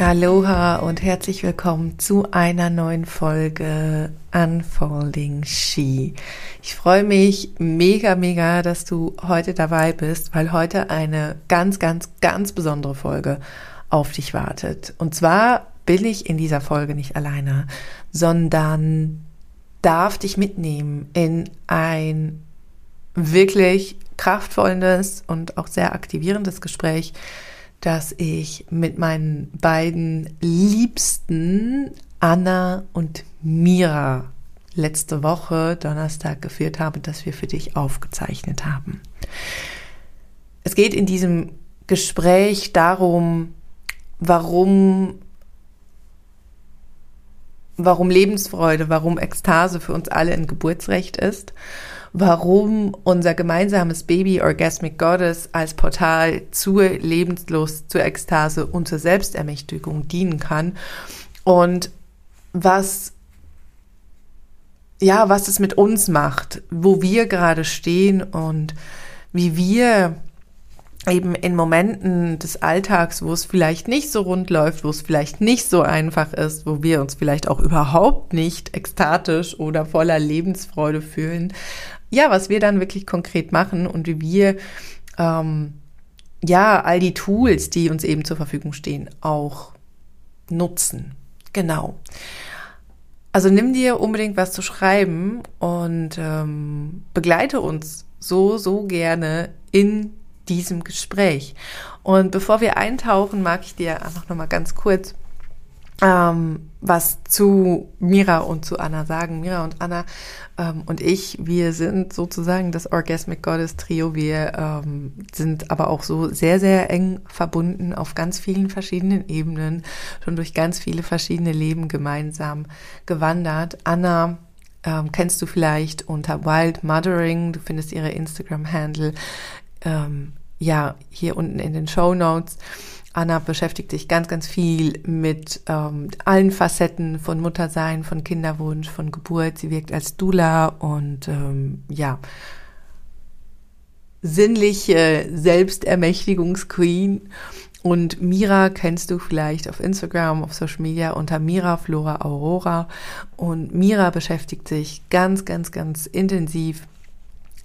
Aloha und herzlich willkommen zu einer neuen Folge Unfolding She. Ich freue mich mega, mega, dass du heute dabei bist, weil heute eine ganz, ganz, ganz besondere Folge auf dich wartet. Und zwar bin ich in dieser Folge nicht alleine, sondern darf dich mitnehmen in ein wirklich kraftvolles und auch sehr aktivierendes Gespräch dass ich mit meinen beiden Liebsten Anna und Mira letzte Woche Donnerstag geführt habe, dass wir für dich aufgezeichnet haben. Es geht in diesem Gespräch darum, warum warum Lebensfreude, warum Ekstase für uns alle ein Geburtsrecht ist warum unser gemeinsames Baby Orgasmic Goddess als Portal zur Lebenslust, zur Ekstase und zur Selbstermächtigung dienen kann. Und was ja, was es mit uns macht, wo wir gerade stehen und wie wir eben in Momenten des Alltags, wo es vielleicht nicht so rund läuft, wo es vielleicht nicht so einfach ist, wo wir uns vielleicht auch überhaupt nicht ekstatisch oder voller Lebensfreude fühlen, ja, was wir dann wirklich konkret machen und wie wir ähm, ja all die Tools, die uns eben zur Verfügung stehen, auch nutzen. Genau. Also nimm dir unbedingt was zu schreiben und ähm, begleite uns so, so gerne in diesem Gespräch. Und bevor wir eintauchen, mag ich dir einfach nochmal ganz kurz ähm, was zu Mira und zu Anna sagen. Mira und Anna ähm, und ich, wir sind sozusagen das Orgasmic Goddess Trio. Wir ähm, sind aber auch so sehr, sehr eng verbunden auf ganz vielen verschiedenen Ebenen, schon durch ganz viele verschiedene Leben gemeinsam gewandert. Anna ähm, kennst du vielleicht unter Wild Mothering. Du findest ihre Instagram-Handle ähm, ja hier unten in den Show Notes. Anna beschäftigt sich ganz, ganz viel mit ähm, allen Facetten von Muttersein, von Kinderwunsch, von Geburt. Sie wirkt als Dula und ähm, ja, sinnliche Selbstermächtigungsqueen. Und Mira kennst du vielleicht auf Instagram, auf Social Media unter Mira Flora Aurora. Und Mira beschäftigt sich ganz, ganz, ganz intensiv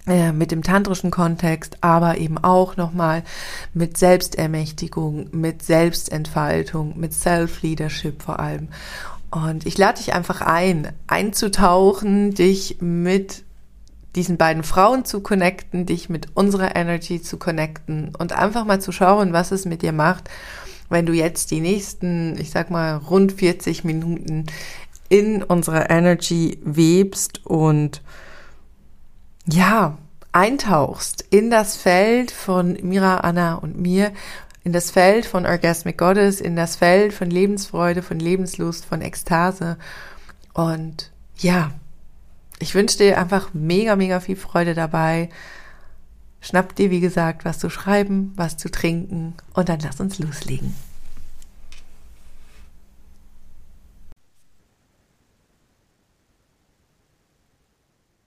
äh, mit dem tantrischen Kontext, aber eben auch nochmal mit Selbstermächtigung, mit Selbstentfaltung, mit Self-Leadership vor allem. Und ich lade dich einfach ein, einzutauchen, dich mit diesen beiden Frauen zu connecten, dich mit unserer Energy zu connecten und einfach mal zu schauen, was es mit dir macht, wenn du jetzt die nächsten, ich sag mal, rund 40 Minuten in unserer Energy webst und ja, eintauchst in das Feld von Mira, Anna und mir, in das Feld von Orgasmic Goddess, in das Feld von Lebensfreude, von Lebenslust, von Ekstase. Und ja, ich wünsche dir einfach mega, mega viel Freude dabei. Schnapp dir, wie gesagt, was zu schreiben, was zu trinken und dann lass uns loslegen.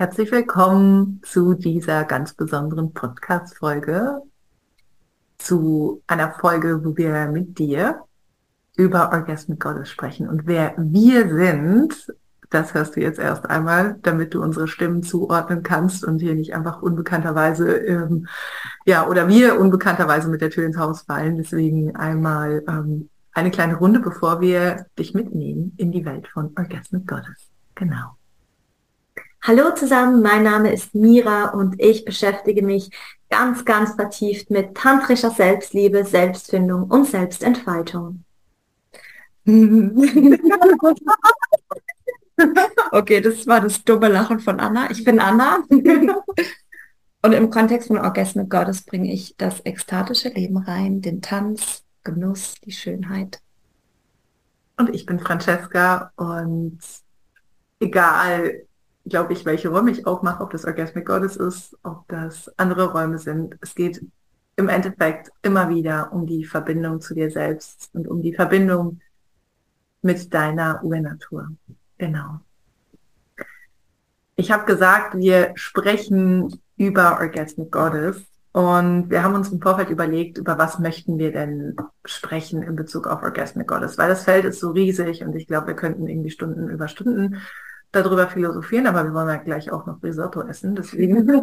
Herzlich willkommen zu dieser ganz besonderen Podcast-Folge, zu einer Folge, wo wir mit dir über Orgasmic Goddess sprechen. Und wer wir sind, das hörst du jetzt erst einmal, damit du unsere Stimmen zuordnen kannst und hier nicht einfach unbekannterweise, ähm, ja, oder wir unbekannterweise mit der Tür ins Haus fallen. Deswegen einmal ähm, eine kleine Runde, bevor wir dich mitnehmen in die Welt von Orgasmic Goddess. Genau. Hallo zusammen, mein Name ist Mira und ich beschäftige mich ganz, ganz vertieft mit tantrischer Selbstliebe, Selbstfindung und Selbstentfaltung. okay, das war das dumme Lachen von Anna. Ich bin Anna. und im Kontext von Orgasmic Goddess bringe ich das ekstatische Leben rein, den Tanz, Genuss, die Schönheit. Und ich bin Francesca und egal glaube ich, welche Räume ich aufmache, ob das Orgasmic Goddess ist, ob das andere Räume sind. Es geht im Endeffekt immer wieder um die Verbindung zu dir selbst und um die Verbindung mit deiner Urnatur. Genau. Ich habe gesagt, wir sprechen über Orgasmic Goddess Und wir haben uns im Vorfeld überlegt, über was möchten wir denn sprechen in Bezug auf Orgasmic Goddess, weil das Feld ist so riesig und ich glaube, wir könnten irgendwie Stunden über Stunden darüber philosophieren, aber wir wollen ja gleich auch noch Risotto essen, deswegen,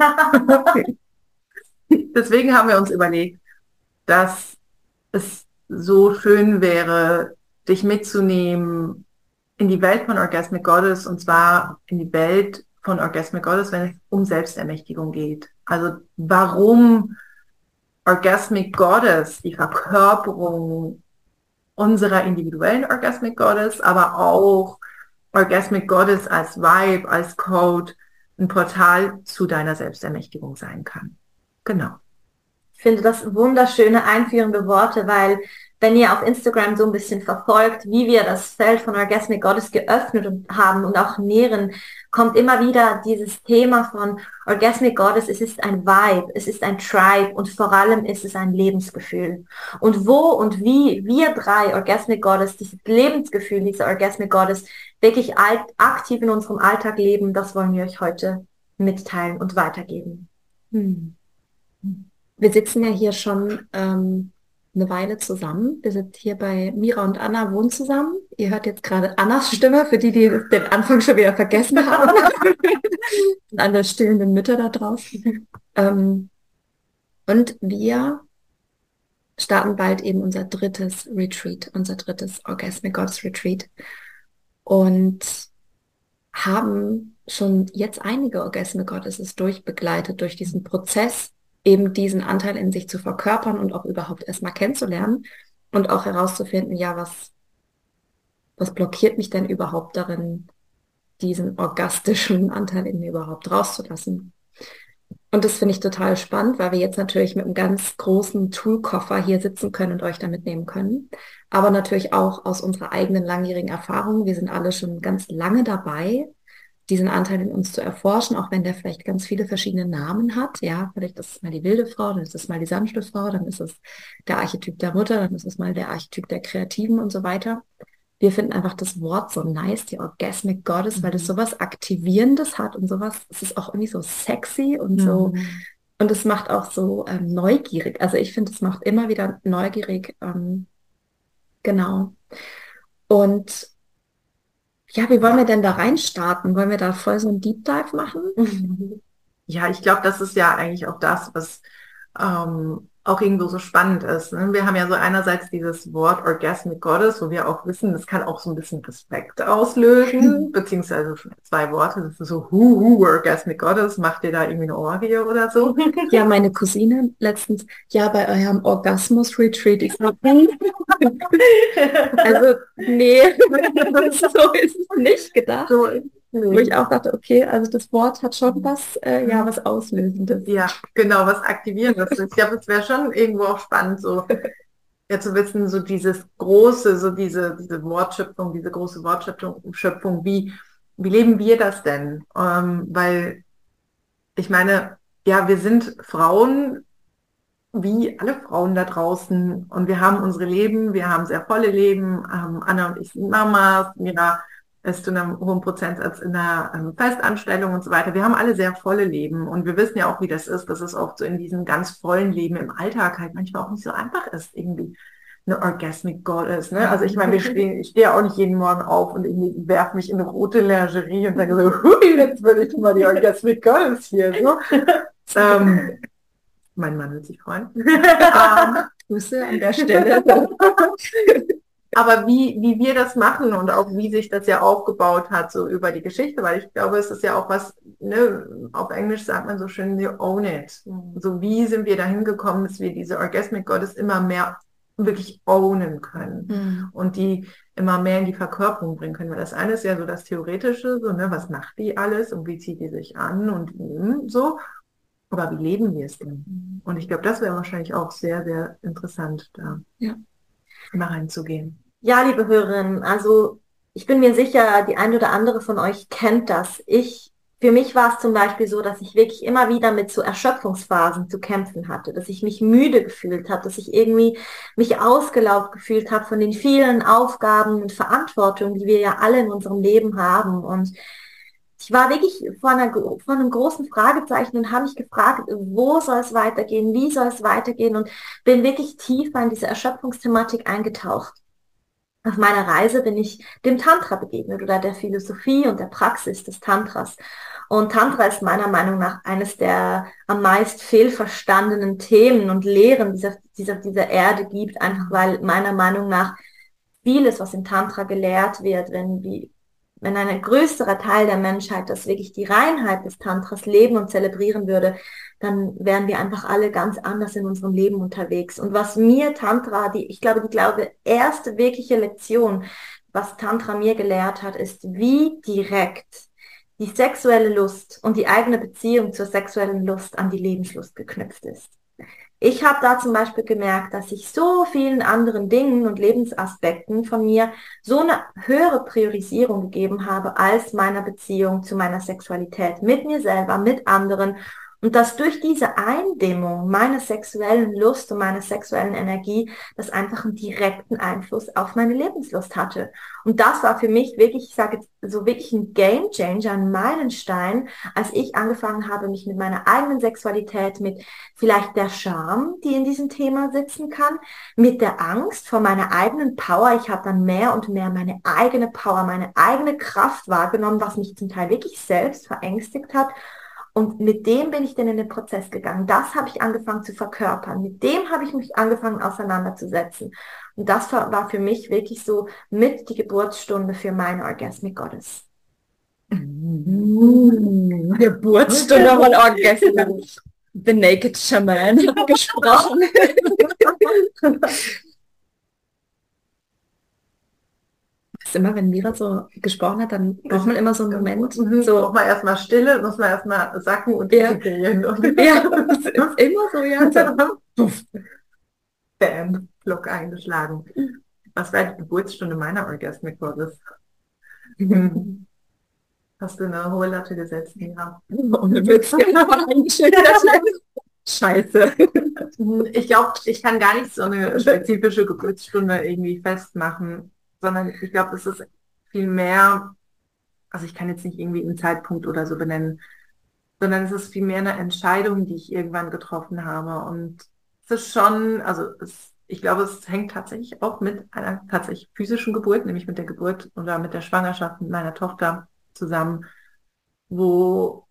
deswegen haben wir uns überlegt, dass es so schön wäre, dich mitzunehmen in die Welt von Orgasmic Goddess und zwar in die Welt von Orgasmic Goddess, wenn es um Selbstermächtigung geht. Also warum Orgasmic Goddess, die Verkörperung unserer individuellen Orgasmic Goddess, aber auch Orgasmic Goddess als Vibe, als Code, ein Portal zu deiner Selbstermächtigung sein kann. Genau. Ich finde das wunderschöne einführende Worte, weil wenn ihr auf Instagram so ein bisschen verfolgt, wie wir das Feld von Orgasmic Goddess geöffnet haben und auch nähren, kommt immer wieder dieses Thema von Orgasmic Goddess, es ist ein Vibe, es ist ein Tribe und vor allem ist es ein Lebensgefühl. Und wo und wie wir drei Orgasmic Goddess, dieses Lebensgefühl dieser Orgasmic Goddess wirklich aktiv in unserem Alltag leben, das wollen wir euch heute mitteilen und weitergeben. Hm. Wir sitzen ja hier schon ähm, eine Weile zusammen. Wir sind hier bei Mira und Anna wohnen zusammen. Ihr hört jetzt gerade Annas Stimme, für die, die den Anfang schon wieder vergessen haben. und alle stillenden Mütter da draußen. Ähm, und wir starten bald eben unser drittes Retreat, unser drittes Orgasmic Gods Retreat. Und haben schon jetzt einige Orgasmic Goddesses durchbegleitet durch diesen Prozess eben diesen Anteil in sich zu verkörpern und auch überhaupt erstmal kennenzulernen und auch herauszufinden, ja, was, was blockiert mich denn überhaupt darin, diesen orgastischen Anteil in mir überhaupt rauszulassen. Und das finde ich total spannend, weil wir jetzt natürlich mit einem ganz großen Toolkoffer hier sitzen können und euch da mitnehmen können. Aber natürlich auch aus unserer eigenen langjährigen Erfahrung. Wir sind alle schon ganz lange dabei diesen Anteil in uns zu erforschen, auch wenn der vielleicht ganz viele verschiedene Namen hat. Ja, vielleicht ist es mal die wilde Frau, dann ist es mal die sanfte Frau, dann ist es der Archetyp der Mutter, dann ist es mal der Archetyp der Kreativen und so weiter. Wir finden einfach das Wort so nice, die Orgasmic Goddess, mhm. weil das mhm. sowas Aktivierendes hat und sowas, es ist auch irgendwie so sexy und so, mhm. und es macht auch so ähm, neugierig. Also ich finde, es macht immer wieder neugierig. Ähm, genau. Und ja, wie wollen wir denn da reinstarten? Wollen wir da voll so ein Deep Dive machen? Ja, ich glaube, das ist ja eigentlich auch das, was ähm, auch irgendwo so spannend ist. Ne? Wir haben ja so einerseits dieses Wort Orgasmic Goddess, wo wir auch wissen, das kann auch so ein bisschen Respekt auslösen, beziehungsweise zwei Worte, das ist so, hu, hu, Orgasmic Goddess, macht ihr da irgendwie eine Orgie oder so? Ja, meine Cousine letztens, ja, bei eurem Orgasmus-Retreat, ich sag, also, nee, so ist es nicht gedacht. So Mhm. Wo ich auch dachte, okay, also das Wort hat schon was, äh, ja, was Auslösendes. Ja, genau, was Aktivierendes. ich glaube, es wäre schon irgendwo auch spannend, so ja zu wissen, so dieses große, so diese, diese Wortschöpfung, diese große Wortschöpfung, Schöpfung, wie, wie leben wir das denn? Ähm, weil ich meine, ja, wir sind Frauen, wie alle Frauen da draußen und wir haben unsere Leben, wir haben sehr volle Leben. Ähm, Anna und ich sind Mamas, Mira ist zu einem hohen Prozentsatz in der ähm, Festanstellung und so weiter. Wir haben alle sehr volle Leben und wir wissen ja auch, wie das ist, dass es oft so in diesem ganz vollen Leben im Alltag halt manchmal auch nicht so einfach ist, irgendwie eine Orgasmic Goddess. Ne? Also ich meine, wir stehen, ich stehe auch nicht jeden Morgen auf und irgendwie werfe mich in eine rote Lingerie und sage so, hui, jetzt will ich mal die Orgasmic Goddess hier. So. ähm, mein Mann wird sich freuen. ähm, Grüße an der Stelle. Aber wie, wie wir das machen und auch wie sich das ja aufgebaut hat, so über die Geschichte, weil ich glaube, es ist ja auch was, ne, auf Englisch sagt man so schön, you own it. So wie sind wir dahin gekommen, dass wir diese Orgasmic Goddess immer mehr wirklich ownen können mhm. und die immer mehr in die Verkörperung bringen können. Weil das eine ist ja so das Theoretische, so, ne, was macht die alles und wie zieht die sich an und mh, so. Aber wie leben wir es denn? Mhm. Und ich glaube, das wäre wahrscheinlich auch sehr, sehr interessant, da ja. mal reinzugehen. Ja, liebe Hörerinnen, also ich bin mir sicher, die ein oder andere von euch kennt das. Ich, für mich war es zum Beispiel so, dass ich wirklich immer wieder mit so Erschöpfungsphasen zu kämpfen hatte, dass ich mich müde gefühlt habe, dass ich irgendwie mich ausgelaugt gefühlt habe von den vielen Aufgaben und Verantwortungen, die wir ja alle in unserem Leben haben. Und ich war wirklich vor, einer, vor einem großen Fragezeichen und habe mich gefragt, wo soll es weitergehen, wie soll es weitergehen und bin wirklich tiefer in diese Erschöpfungsthematik eingetaucht. Auf meiner Reise bin ich dem Tantra begegnet oder der Philosophie und der Praxis des Tantras. Und Tantra ist meiner Meinung nach eines der am meist fehlverstandenen Themen und Lehren dieser, dieser, dieser Erde gibt, einfach weil meiner Meinung nach vieles, was im Tantra gelehrt wird, wenn, wie, wenn ein größerer Teil der Menschheit das wirklich die Reinheit des Tantras leben und zelebrieren würde, dann wären wir einfach alle ganz anders in unserem Leben unterwegs. Und was mir Tantra, die, ich glaube, die glaube, erste wirkliche Lektion, was Tantra mir gelehrt hat, ist, wie direkt die sexuelle Lust und die eigene Beziehung zur sexuellen Lust an die Lebenslust geknüpft ist. Ich habe da zum Beispiel gemerkt, dass ich so vielen anderen Dingen und Lebensaspekten von mir so eine höhere Priorisierung gegeben habe als meiner Beziehung zu meiner Sexualität mit mir selber, mit anderen und dass durch diese Eindämmung meiner sexuellen Lust und meiner sexuellen Energie das einfach einen direkten Einfluss auf meine Lebenslust hatte. Und das war für mich wirklich, ich sage jetzt so wirklich ein Game Changer, ein Meilenstein, als ich angefangen habe, mich mit meiner eigenen Sexualität, mit vielleicht der Scham, die in diesem Thema sitzen kann, mit der Angst vor meiner eigenen Power. Ich habe dann mehr und mehr meine eigene Power, meine eigene Kraft wahrgenommen, was mich zum Teil wirklich selbst verängstigt hat und mit dem bin ich dann in den Prozess gegangen. Das habe ich angefangen zu verkörpern. Mit dem habe ich mich angefangen auseinanderzusetzen. Und das war für mich wirklich so mit die Geburtsstunde für meine Orgasmic Goddess. Mm. Geburtsstunde von Orgasmic. The Naked Shaman gesprochen. immer, wenn Mira so gesprochen hat, dann braucht man immer so einen Moment. Mhm. So braucht man erstmal Stille, muss man erstmal sacken und ja. integrieren. ja, immer so, ja. So. Bam, Block eingeschlagen. Was war die Geburtsstunde meiner Orgasmic Goddess? Hast du eine hohe Latte gesetzt, Mira? Ohne Witz. Scheiße. Ich glaube, ich kann gar nicht so eine spezifische Geburtsstunde irgendwie festmachen sondern ich glaube, es ist viel mehr, also ich kann jetzt nicht irgendwie einen Zeitpunkt oder so benennen, sondern es ist viel mehr eine Entscheidung, die ich irgendwann getroffen habe. Und es ist schon, also es, ich glaube, es hängt tatsächlich auch mit einer tatsächlich physischen Geburt, nämlich mit der Geburt oder mit der Schwangerschaft mit meiner Tochter zusammen, wo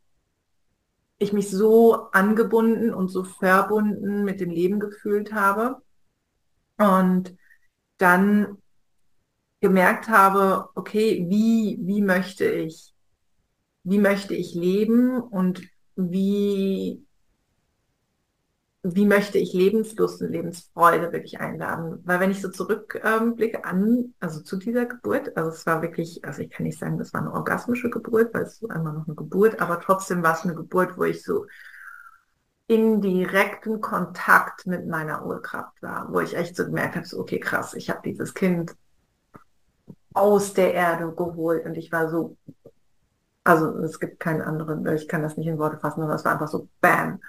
ich mich so angebunden und so verbunden mit dem Leben gefühlt habe. Und dann gemerkt habe, okay, wie, wie möchte ich, wie möchte ich leben und wie, wie möchte ich Lebenslust und Lebensfreude wirklich einladen? Weil wenn ich so zurückblicke ähm, an, also zu dieser Geburt, also es war wirklich, also ich kann nicht sagen, das war eine orgasmische Geburt, weil es war immer noch eine Geburt, aber trotzdem war es eine Geburt, wo ich so in direkten Kontakt mit meiner Urkraft war, wo ich echt so gemerkt habe, so, okay, krass, ich habe dieses Kind aus der Erde geholt und ich war so, also es gibt keinen anderen, ich kann das nicht in Worte fassen, aber es war einfach so, bam,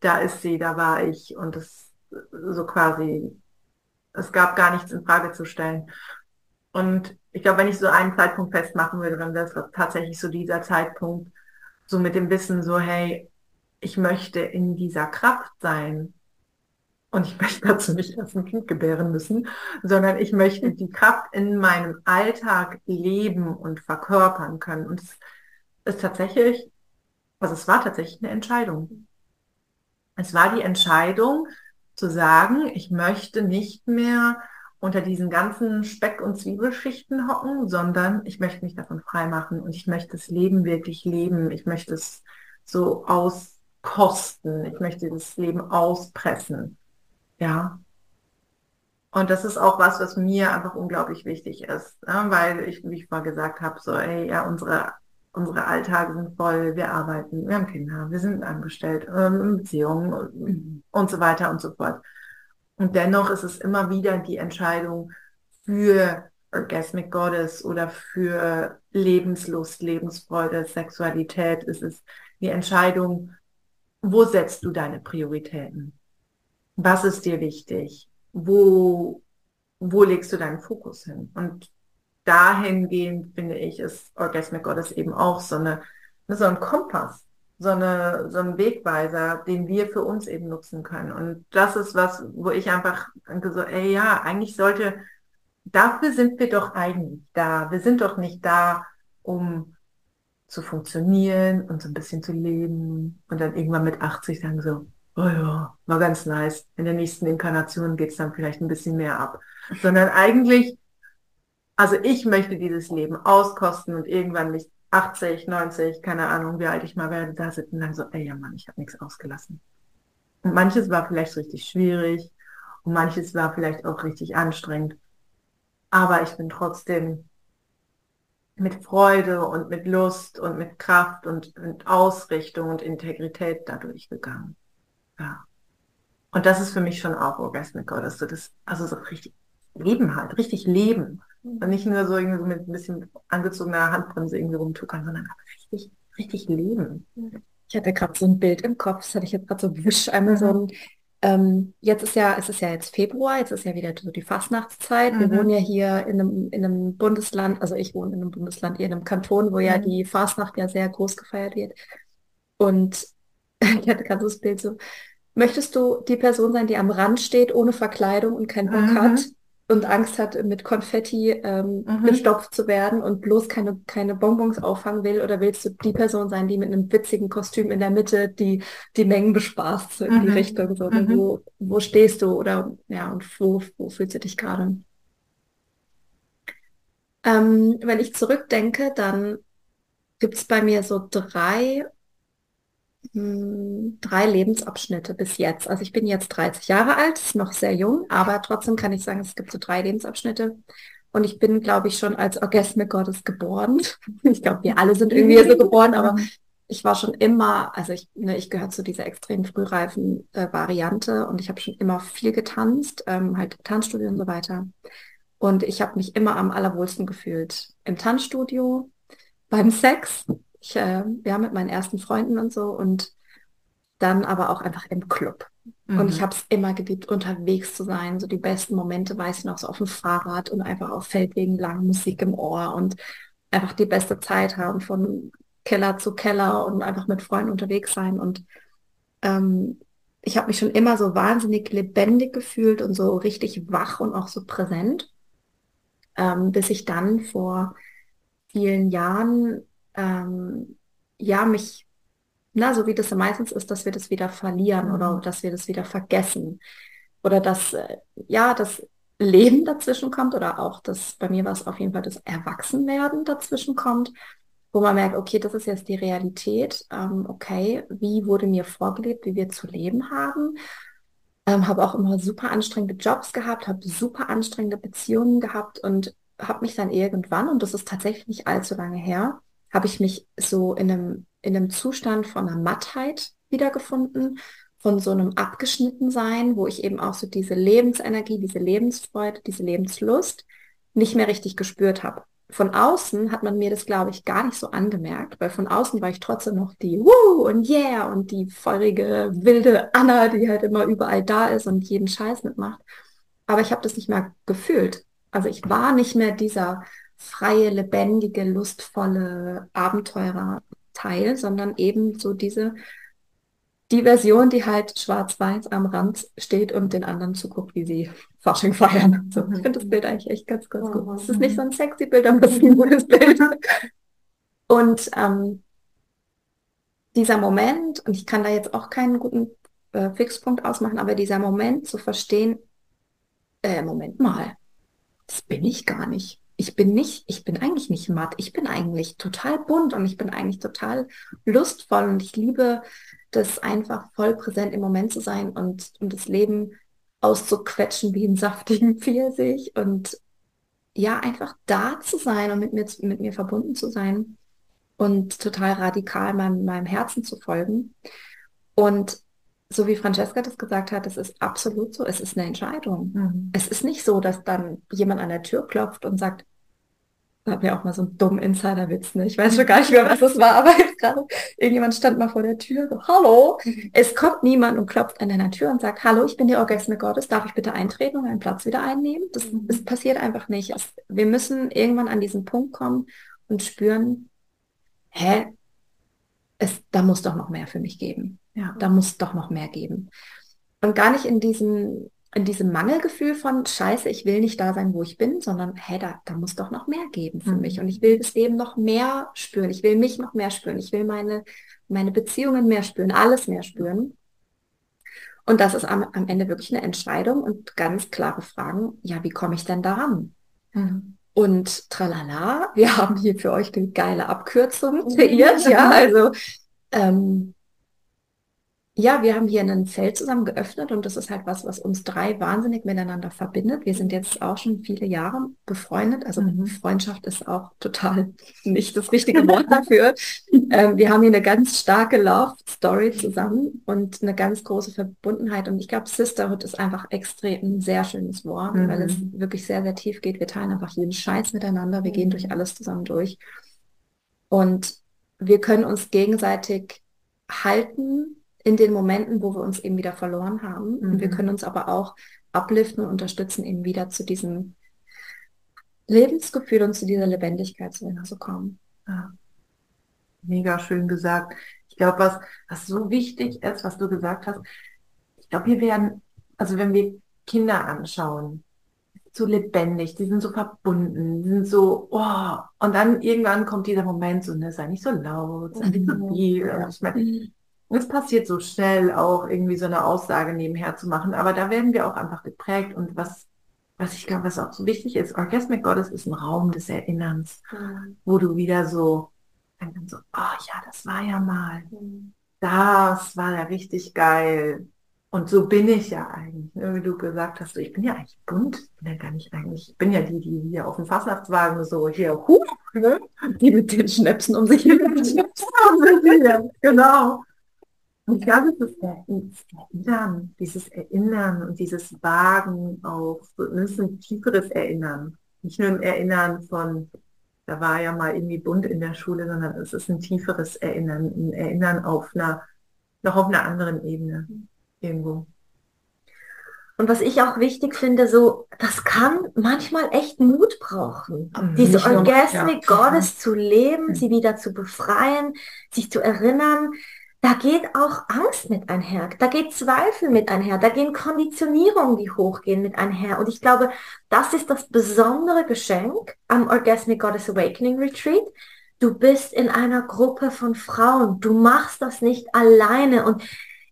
da ist sie, da war ich und es so quasi, es gab gar nichts in Frage zu stellen. Und ich glaube, wenn ich so einen Zeitpunkt festmachen würde, dann wäre es tatsächlich so dieser Zeitpunkt, so mit dem Wissen, so, hey, ich möchte in dieser Kraft sein. Und ich möchte dazu nicht erst ein Kind gebären müssen, sondern ich möchte die Kraft in meinem Alltag leben und verkörpern können. Und es ist tatsächlich, also es war tatsächlich eine Entscheidung. Es war die Entscheidung zu sagen, ich möchte nicht mehr unter diesen ganzen Speck- und Zwiebelschichten hocken, sondern ich möchte mich davon freimachen und ich möchte das Leben wirklich leben. Ich möchte es so auskosten. Ich möchte das Leben auspressen. Ja. Und das ist auch was, was mir einfach unglaublich wichtig ist, ne? weil ich, wie ich vorher gesagt habe, so, ey, ja, unsere, unsere Alltage sind voll, wir arbeiten, wir haben Kinder, wir sind angestellt, ähm, in Beziehungen und, und so weiter und so fort. Und dennoch ist es immer wieder die Entscheidung für Orgasmic Goddess oder für Lebenslust, Lebensfreude, Sexualität. Es ist die Entscheidung, wo setzt du deine Prioritäten? Was ist dir wichtig? Wo, wo legst du deinen Fokus hin? Und dahingehend finde ich, ist Orgasmic Goddess eben auch so eine, so ein Kompass, so eine, so ein Wegweiser, den wir für uns eben nutzen können. Und das ist was, wo ich einfach denke so, ey, ja, eigentlich sollte, dafür sind wir doch eigentlich da. Wir sind doch nicht da, um zu funktionieren und so ein bisschen zu leben und dann irgendwann mit 80 sagen so, oh ja, war ganz nice. In der nächsten Inkarnation geht es dann vielleicht ein bisschen mehr ab. Sondern eigentlich, also ich möchte dieses Leben auskosten und irgendwann nicht 80, 90, keine Ahnung, wie alt ich mal werde, da sitzen und dann so, ey ja Mann, ich habe nichts ausgelassen. Und manches war vielleicht richtig schwierig und manches war vielleicht auch richtig anstrengend. Aber ich bin trotzdem mit Freude und mit Lust und mit Kraft und mit Ausrichtung und Integrität dadurch gegangen. Ja. Und das ist für mich schon auch Orgasmic dass du das, also so richtig Leben halt, richtig Leben. Und nicht nur so irgendwie mit ein bisschen angezogener Handbremse irgendwie rumtuckern, sondern richtig, richtig Leben. Ich hatte gerade so ein Bild im Kopf, das hatte ich jetzt gerade so wisch, einmal mhm. so ein, ähm, jetzt ist ja, es ist ja jetzt Februar, jetzt ist ja wieder so die Fastnachtszeit. Mhm. Wir wohnen ja hier in einem, in einem Bundesland, also ich wohne in einem Bundesland, hier in einem Kanton, wo mhm. ja die Fastnacht ja sehr groß gefeiert wird. Und ich hatte gerade so das Bild so, möchtest du die Person sein, die am Rand steht, ohne Verkleidung und keinen Bock mhm. hat und Angst hat, mit Konfetti ähm, mhm. gestopft zu werden und bloß keine, keine Bonbons auffangen will? Oder willst du die Person sein, die mit einem witzigen Kostüm in der Mitte die, die Mengen bespaßt, so in mhm. die Richtung? So, mhm. wo, wo stehst du? Oder ja, und wo, wo fühlst du dich gerade? Ähm, wenn ich zurückdenke, dann gibt es bei mir so drei drei Lebensabschnitte bis jetzt. Also ich bin jetzt 30 Jahre alt, ist noch sehr jung, aber trotzdem kann ich sagen, es gibt so drei Lebensabschnitte. Und ich bin, glaube ich, schon als Orgasmic Gottes geboren. Ich glaube, wir alle sind irgendwie so geboren, aber ich war schon immer, also ich, ne, ich gehöre zu dieser extrem frühreifen äh, Variante und ich habe schon immer viel getanzt, ähm, halt Tanzstudio und so weiter. Und ich habe mich immer am allerwohlsten gefühlt im Tanzstudio, beim Sex ich, äh, ja, mit meinen ersten Freunden und so und dann aber auch einfach im Club. Mhm. Und ich mhm. habe es immer geliebt, unterwegs zu sein. So die besten Momente weiß ich noch so auf dem Fahrrad und einfach auf Feldwegen lang Musik im Ohr und einfach die beste Zeit haben von Keller zu Keller und einfach mit Freunden unterwegs sein. Und ähm, ich habe mich schon immer so wahnsinnig lebendig gefühlt und so richtig wach und auch so präsent, ähm, bis ich dann vor vielen Jahren ähm, ja, mich, na, so wie das meistens ist, dass wir das wieder verlieren oder mhm. dass wir das wieder vergessen. Oder dass, äh, ja, das Leben dazwischen kommt oder auch das, bei mir war es auf jeden Fall das Erwachsenwerden dazwischen kommt, wo man merkt, okay, das ist jetzt die Realität, ähm, okay, wie wurde mir vorgelebt, wie wir zu leben haben. Ähm, habe auch immer super anstrengende Jobs gehabt, habe super anstrengende Beziehungen gehabt und habe mich dann irgendwann, und das ist tatsächlich nicht allzu lange her, habe ich mich so in einem, in einem Zustand von einer Mattheit wiedergefunden, von so einem Abgeschnittensein, wo ich eben auch so diese Lebensenergie, diese Lebensfreude, diese Lebenslust nicht mehr richtig gespürt habe. Von außen hat man mir das, glaube ich, gar nicht so angemerkt, weil von außen war ich trotzdem noch die Woo und Yeah und die feurige, wilde Anna, die halt immer überall da ist und jeden Scheiß mitmacht. Aber ich habe das nicht mehr gefühlt. Also ich war nicht mehr dieser freie, lebendige, lustvolle Abenteurer-Teil, sondern eben so diese die Version, die halt schwarz-weiß am Rand steht und den anderen zuguckt, wie sie Fasching feiern. So, ich finde das Bild eigentlich echt ganz, ganz gut. Es ist nicht so ein sexy Bild, aber es ist ein gutes Bild. Und ähm, dieser Moment, und ich kann da jetzt auch keinen guten äh, Fixpunkt ausmachen, aber dieser Moment zu verstehen, äh, Moment mal, das bin ich gar nicht ich bin nicht, ich bin eigentlich nicht matt, ich bin eigentlich total bunt und ich bin eigentlich total lustvoll und ich liebe das einfach voll präsent im Moment zu sein und, und das Leben auszuquetschen wie einen saftigen Pfirsich und ja, einfach da zu sein und mit mir, mit mir verbunden zu sein und total radikal meinem, meinem Herzen zu folgen. Und so wie Francesca das gesagt hat, es ist absolut so, es ist eine Entscheidung. Mhm. Es ist nicht so, dass dann jemand an der Tür klopft und sagt, da hat mir auch mal so einen dummen Insiderwitz, ne? Ich weiß schon gar nicht mehr, was das war, aber jetzt gerade irgendjemand stand mal vor der Tür, so, hallo, es kommt niemand und klopft an deiner Tür und sagt, hallo, ich bin die Orgasme Gottes, darf ich bitte eintreten und einen Platz wieder einnehmen? Das, das passiert einfach nicht. Es, wir müssen irgendwann an diesen Punkt kommen und spüren, hä, es, da muss doch noch mehr für mich geben. Ja. Da muss doch noch mehr geben. Und gar nicht in diesem in diesem Mangelgefühl von Scheiße, ich will nicht da sein, wo ich bin, sondern hey, da, da muss doch noch mehr geben für mhm. mich. Und ich will das Leben noch mehr spüren. Ich will mich noch mehr spüren. Ich will meine, meine Beziehungen mehr spüren, alles mehr spüren. Und das ist am, am Ende wirklich eine Entscheidung und ganz klare Fragen. Ja, wie komme ich denn daran? Mhm. Und tralala, wir haben hier für euch eine geile Abkürzung kreiert. ja, also ähm, ja, wir haben hier ein Feld zusammen geöffnet und das ist halt was, was uns drei wahnsinnig miteinander verbindet. Wir sind jetzt auch schon viele Jahre befreundet. Also mhm. Freundschaft ist auch total nicht das richtige Wort dafür. ähm, wir haben hier eine ganz starke Love Story zusammen und eine ganz große Verbundenheit. Und ich glaube, Sisterhood ist einfach extrem ein sehr schönes Wort, mhm. weil es mhm. wirklich sehr, sehr tief geht. Wir teilen einfach jeden Scheiß miteinander. Wir mhm. gehen durch alles zusammen durch. Und wir können uns gegenseitig halten in den Momenten, wo wir uns eben wieder verloren haben. Mhm. Und wir mhm. können uns aber auch upliften und unterstützen, eben wieder zu diesem Lebensgefühl und zu dieser Lebendigkeit zu kommen. Ja. Mega schön gesagt. Ich glaube, was, was so wichtig ist, was du gesagt hast, ich glaube, wir werden, also wenn wir Kinder anschauen, so lebendig, die sind so verbunden, die sind so, oh, und dann irgendwann kommt dieser Moment so, ne, sei nicht so laut, sei nicht so mhm. viel. Ja. Ich meine, es passiert so schnell auch irgendwie so eine Aussage nebenher zu machen, aber da werden wir auch einfach geprägt und was, was ich glaube, was auch so wichtig ist, Orgasmic Goddess ist ein Raum des Erinnerns, mhm. wo du wieder so, dann so, oh ja, das war ja mal, mhm. das war ja richtig geil. Und so bin ich ja eigentlich, ne? wie du gesagt hast, ich bin ja eigentlich bunt, ich bin ja gar nicht eigentlich, ich bin ja die, die hier auf dem Fastnachtswagen so hier, huh, ne? die mit den Schnäpsen um sich her. genau. Und ich glaube, das Erinnern, dieses Erinnern und dieses Wagen auf, das ist ein tieferes Erinnern. Nicht nur ein Erinnern von, da war ja mal irgendwie bunt in der Schule, sondern es ist ein tieferes Erinnern, ein Erinnern auf einer, noch auf einer anderen Ebene irgendwo. Und was ich auch wichtig finde, so, das kann manchmal echt Mut brauchen. Mhm, Diese Orgasmic ja. Goddess zu leben, mhm. sie wieder zu befreien, sich zu erinnern, da geht auch Angst mit einher, da geht Zweifel mit einher, da gehen Konditionierungen, die hochgehen mit einher. Und ich glaube, das ist das besondere Geschenk am Orgasmic Goddess Awakening Retreat. Du bist in einer Gruppe von Frauen. Du machst das nicht alleine. Und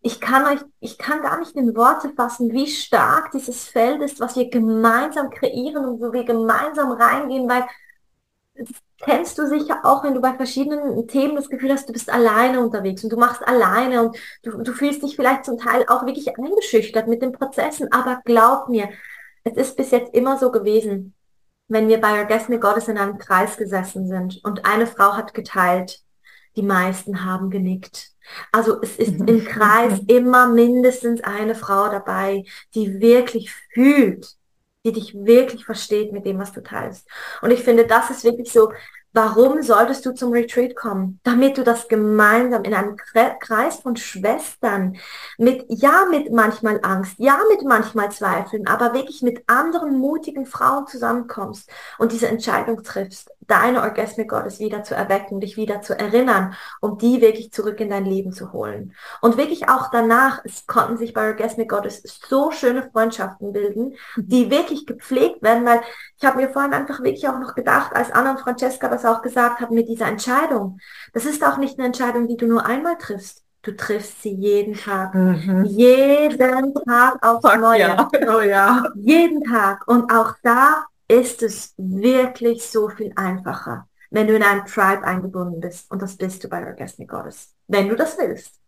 ich kann euch, ich kann gar nicht in Worte fassen, wie stark dieses Feld ist, was wir gemeinsam kreieren und wo wir gemeinsam reingehen, weil kennst du sicher auch, wenn du bei verschiedenen Themen das Gefühl hast, du bist alleine unterwegs und du machst alleine und du, du fühlst dich vielleicht zum Teil auch wirklich eingeschüchtert mit den Prozessen. Aber glaub mir, es ist bis jetzt immer so gewesen, wenn wir bei Orgasmic Goddess in einem Kreis gesessen sind und eine Frau hat geteilt, die meisten haben genickt. Also es ist im Kreis immer mindestens eine Frau dabei, die wirklich fühlt, die dich wirklich versteht mit dem, was du teilst. Und ich finde, das ist wirklich so Warum solltest du zum Retreat kommen? Damit du das gemeinsam in einem Kreis von Schwestern mit, ja, mit manchmal Angst, ja, mit manchmal Zweifeln, aber wirklich mit anderen mutigen Frauen zusammenkommst und diese Entscheidung triffst, deine Orgasmic Gottes wieder zu erwecken, dich wieder zu erinnern, um die wirklich zurück in dein Leben zu holen. Und wirklich auch danach, es konnten sich bei Orgasmic Gottes so schöne Freundschaften bilden, die wirklich gepflegt werden, weil ich habe mir vorhin einfach wirklich auch noch gedacht, als Anna und Francesca das auch gesagt haben mit dieser Entscheidung, das ist auch nicht eine Entscheidung, die du nur einmal triffst. Du triffst sie jeden Tag. Mhm. Jeden Tag aufs Neue. Ja. Oh ja. Jeden Tag. Und auch da ist es wirklich so viel einfacher, wenn du in einem Tribe eingebunden bist. Und das bist du bei Orgasmic Goddess. Wenn du das willst.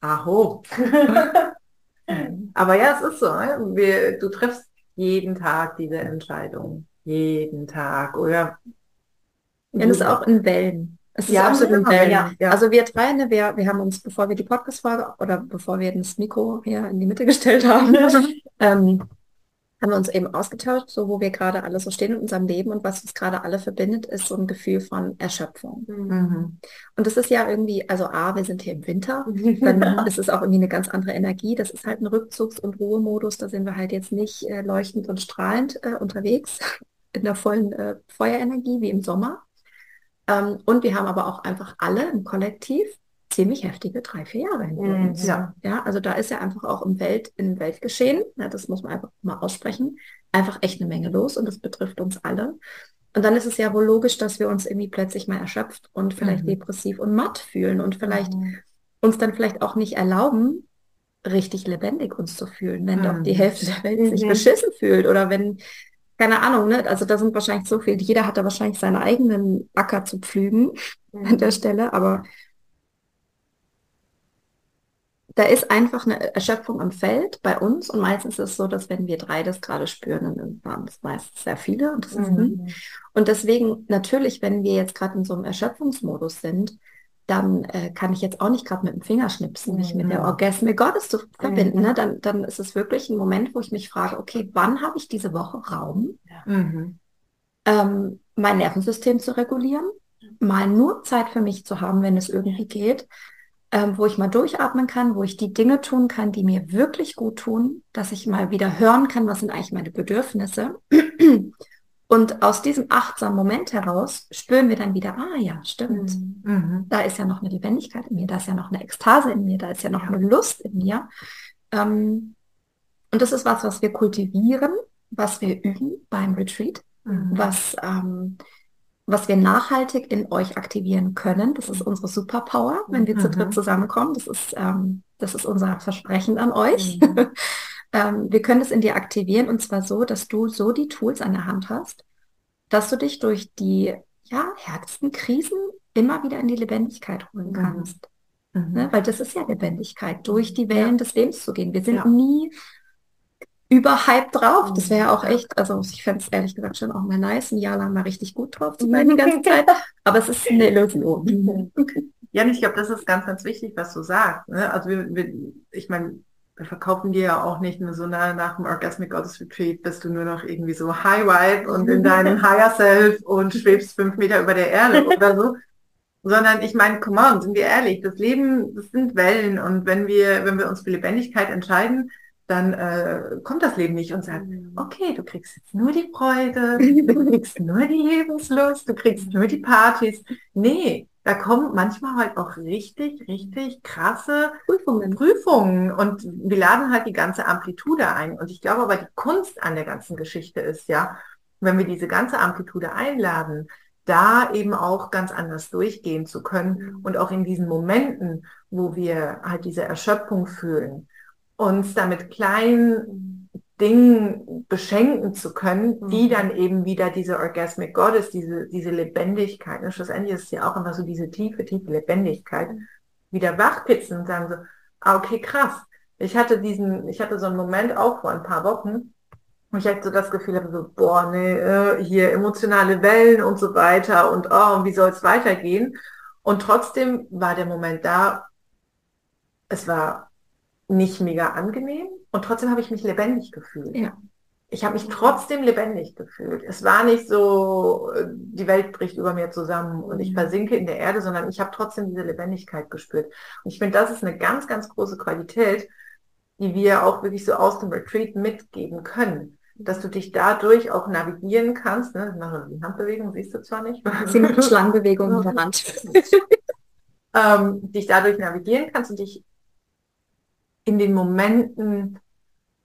Aho. Aber ja, es ist so. Ne? Wir, du triffst jeden Tag diese Entscheidung. Jeden Tag. Oder ja, das ist auch in Wellen. Es ist ja, absolut in Wellen. Ja. ja. Also wir drei, ne, wir, wir haben uns, bevor wir die Podcast-Folge oder bevor wir das Mikro hier in die Mitte gestellt haben, ähm, haben wir uns eben ausgetauscht, so wo wir gerade alle so stehen in unserem Leben und was uns gerade alle verbindet, ist so ein Gefühl von Erschöpfung. Mhm. Und das ist ja irgendwie, also A, wir sind hier im Winter, dann ist es auch irgendwie eine ganz andere Energie. Das ist halt ein Rückzugs- und Ruhemodus. Da sind wir halt jetzt nicht äh, leuchtend und strahlend äh, unterwegs in der vollen äh, Feuerenergie wie im Sommer. Ähm, und wir haben aber auch einfach alle im Kollektiv ziemlich heftige drei, vier Jahre hinter mhm, uns. Ja. ja, also da ist ja einfach auch im Welt, im Weltgeschehen, ja, das muss man einfach mal aussprechen, einfach echt eine Menge los und das betrifft uns alle. Und dann ist es ja wohl logisch, dass wir uns irgendwie plötzlich mal erschöpft und vielleicht mhm. depressiv und matt fühlen und vielleicht mhm. uns dann vielleicht auch nicht erlauben, richtig lebendig uns zu fühlen, wenn doch die mhm. Hälfte der Welt sich mhm. beschissen fühlt oder wenn, keine Ahnung, ne? also da sind wahrscheinlich so viel, jeder hat da wahrscheinlich seinen eigenen Acker zu pflügen an der Stelle, aber da ist einfach eine Erschöpfung am Feld bei uns und meistens ist es so, dass wenn wir drei das gerade spüren, dann waren es meistens sehr viele und, das mhm. ist, und deswegen natürlich, wenn wir jetzt gerade in so einem Erschöpfungsmodus sind, dann äh, kann ich jetzt auch nicht gerade mit dem Fingerschnipsen mhm. mich mit der mhm. Orgasme Gottes zu verbinden. Mhm. Ne? Dann, dann ist es wirklich ein Moment, wo ich mich frage, okay, wann habe ich diese Woche Raum, mhm. ähm, mein Nervensystem zu regulieren, mal nur Zeit für mich zu haben, wenn es irgendwie geht, ähm, wo ich mal durchatmen kann, wo ich die Dinge tun kann, die mir wirklich gut tun, dass ich mal wieder hören kann, was sind eigentlich meine Bedürfnisse. Und aus diesem achtsamen Moment heraus spüren wir dann wieder, ah ja, stimmt, mhm. mhm. da ist ja noch eine Lebendigkeit in mir, da ist ja noch eine Ekstase in mir, da ist ja noch ja. eine Lust in mir. Ähm, und das ist was, was wir kultivieren, was wir üben beim Retreat, mhm. was ähm, was wir nachhaltig in euch aktivieren können. Das ist unsere Superpower, wenn wir mhm. zu dritt mhm. zusammenkommen. Das ist, ähm, das ist unser Versprechen an euch. Mhm. ähm, wir können es in dir aktivieren und zwar so, dass du so die Tools an der Hand hast, dass du dich durch die ja, härtesten Krisen immer wieder in die Lebendigkeit holen mhm. kannst. Mhm. Ne? Weil das ist ja Lebendigkeit, durch die Wellen ja. des Lebens zu gehen. Wir sind ja. nie überhyped drauf. Das wäre ja auch echt, also ich fände es ehrlich gesagt schon auch mal nice, ein Jahr lang mal richtig gut drauf zu sein die ganze Zeit. Aber es ist eine Illusion. Ja, ich glaube, das ist ganz, ganz wichtig, was du sagst. Ne? Also wir, wir, ich meine, wir verkaufen dir ja auch nicht nur so nah nach dem Orgasmic Goddess Retreat, bist du nur noch irgendwie so High Vibe und in deinem Higher Self und schwebst fünf Meter über der Erde oder so. Sondern ich meine, come on, sind wir ehrlich, das Leben, das sind Wellen und wenn wir, wenn wir uns für Lebendigkeit entscheiden, dann äh, kommt das Leben nicht und sagt, mhm. okay, du kriegst jetzt nur die Freude, du kriegst nur die Lebenslust, du kriegst nur die Partys. Nee, da kommen manchmal halt auch richtig, richtig krasse Prüfungen. Prüfungen und wir laden halt die ganze Amplitude ein. Und ich glaube aber, die Kunst an der ganzen Geschichte ist ja, wenn wir diese ganze Amplitude einladen, da eben auch ganz anders durchgehen zu können mhm. und auch in diesen Momenten, wo wir halt diese Erschöpfung fühlen, uns damit kleinen Dingen beschenken zu können, die mhm. dann eben wieder diese Orgasmic Goddess, diese, diese Lebendigkeit, und schlussendlich ist es ja auch immer so diese tiefe, tiefe Lebendigkeit, wieder wachpitzen und sagen so, ah, okay, krass. Ich hatte diesen, ich hatte so einen Moment auch vor ein paar Wochen, wo ich halt so das Gefühl habe, so, boah, nee, äh, hier emotionale Wellen und so weiter und oh, wie soll es weitergehen? Und trotzdem war der Moment da, es war nicht mega angenehm und trotzdem habe ich mich lebendig gefühlt. Ja. Ich habe mich trotzdem lebendig gefühlt. Es war nicht so, äh, die Welt bricht über mir zusammen und ich mhm. versinke in der Erde, sondern ich habe trotzdem diese Lebendigkeit gespürt. Und ich finde, das ist eine ganz, ganz große Qualität, die wir auch wirklich so aus dem Retreat mitgeben können. Dass du dich dadurch auch navigieren kannst. Ne? Ich mache die Handbewegung, siehst du zwar nicht. Sie macht Schlangenbewegung in der Hand. ähm, dich dadurch navigieren kannst und dich in den Momenten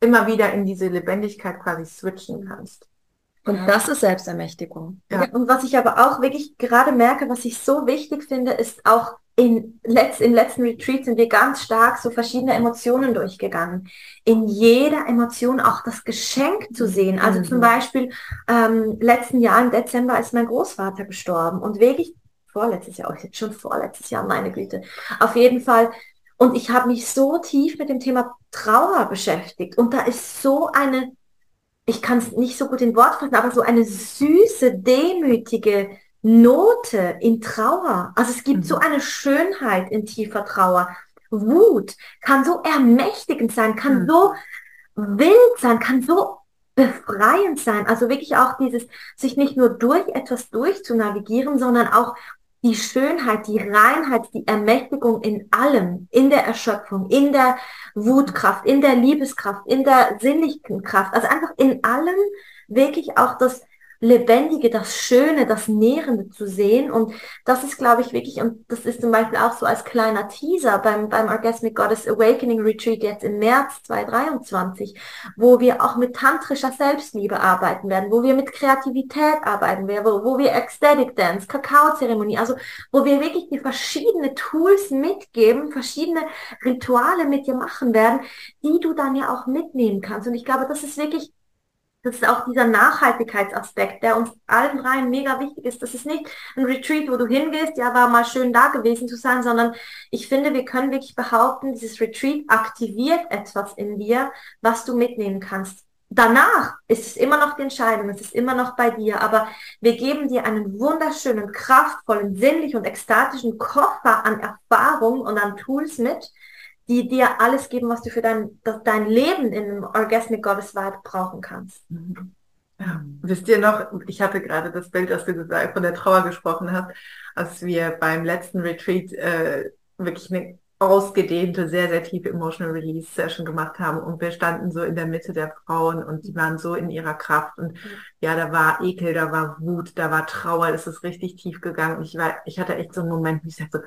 immer wieder in diese Lebendigkeit quasi switchen kannst. Und ja. das ist Selbstermächtigung. Ja. Und was ich aber auch wirklich gerade merke, was ich so wichtig finde, ist auch in, letz, in letzten Retreats sind wir ganz stark so verschiedene Emotionen durchgegangen. In jeder Emotion auch das Geschenk zu sehen. Also mhm. zum Beispiel ähm, letzten Jahr im Dezember ist mein Großvater gestorben und wirklich vorletztes Jahr, oh, jetzt schon vorletztes Jahr, meine Güte. Auf jeden Fall und ich habe mich so tief mit dem Thema Trauer beschäftigt. Und da ist so eine, ich kann es nicht so gut in Wort fassen, aber so eine süße, demütige Note in Trauer. Also es gibt mhm. so eine Schönheit in tiefer Trauer. Wut kann so ermächtigend sein, kann mhm. so wild sein, kann so befreiend sein. Also wirklich auch dieses, sich nicht nur durch etwas durchzunavigieren, sondern auch die Schönheit, die Reinheit, die Ermächtigung in allem, in der Erschöpfung, in der Wutkraft, in der Liebeskraft, in der sinnlichen Kraft, also einfach in allem wirklich auch das Lebendige, das Schöne, das Nährende zu sehen. Und das ist, glaube ich, wirklich, und das ist zum Beispiel auch so als kleiner Teaser beim, beim Orgasmic Goddess Awakening Retreat jetzt im März 2023, wo wir auch mit tantrischer Selbstliebe arbeiten werden, wo wir mit Kreativität arbeiten werden, wo, wo wir Ecstatic Dance, Kakaozeremonie, also wo wir wirklich die verschiedene Tools mitgeben, verschiedene Rituale mit dir machen werden, die du dann ja auch mitnehmen kannst. Und ich glaube, das ist wirklich das ist auch dieser Nachhaltigkeitsaspekt, der uns allen dreien mega wichtig ist. Das ist nicht ein Retreat, wo du hingehst, ja, war mal schön da gewesen zu sein, sondern ich finde, wir können wirklich behaupten, dieses Retreat aktiviert etwas in dir, was du mitnehmen kannst. Danach ist es immer noch die Entscheidung, es ist immer noch bei dir, aber wir geben dir einen wunderschönen, kraftvollen, sinnlichen und ekstatischen Koffer an Erfahrung und an Tools mit, die dir alles geben, was du für dein, dein Leben in einem Orgasmic Goddess Vibe brauchen kannst. Mhm. Ja. Wisst ihr noch, ich hatte gerade das Bild, das du gesagt, von der Trauer gesprochen hast, als wir beim letzten Retreat äh, wirklich eine ausgedehnte, sehr, sehr tiefe Emotional Release Session gemacht haben und wir standen so in der Mitte der Frauen und die waren so in ihrer Kraft und mhm. ja, da war Ekel, da war Wut, da war Trauer, es ist richtig tief gegangen ich war, ich hatte echt so einen Moment, wo ich sagte so,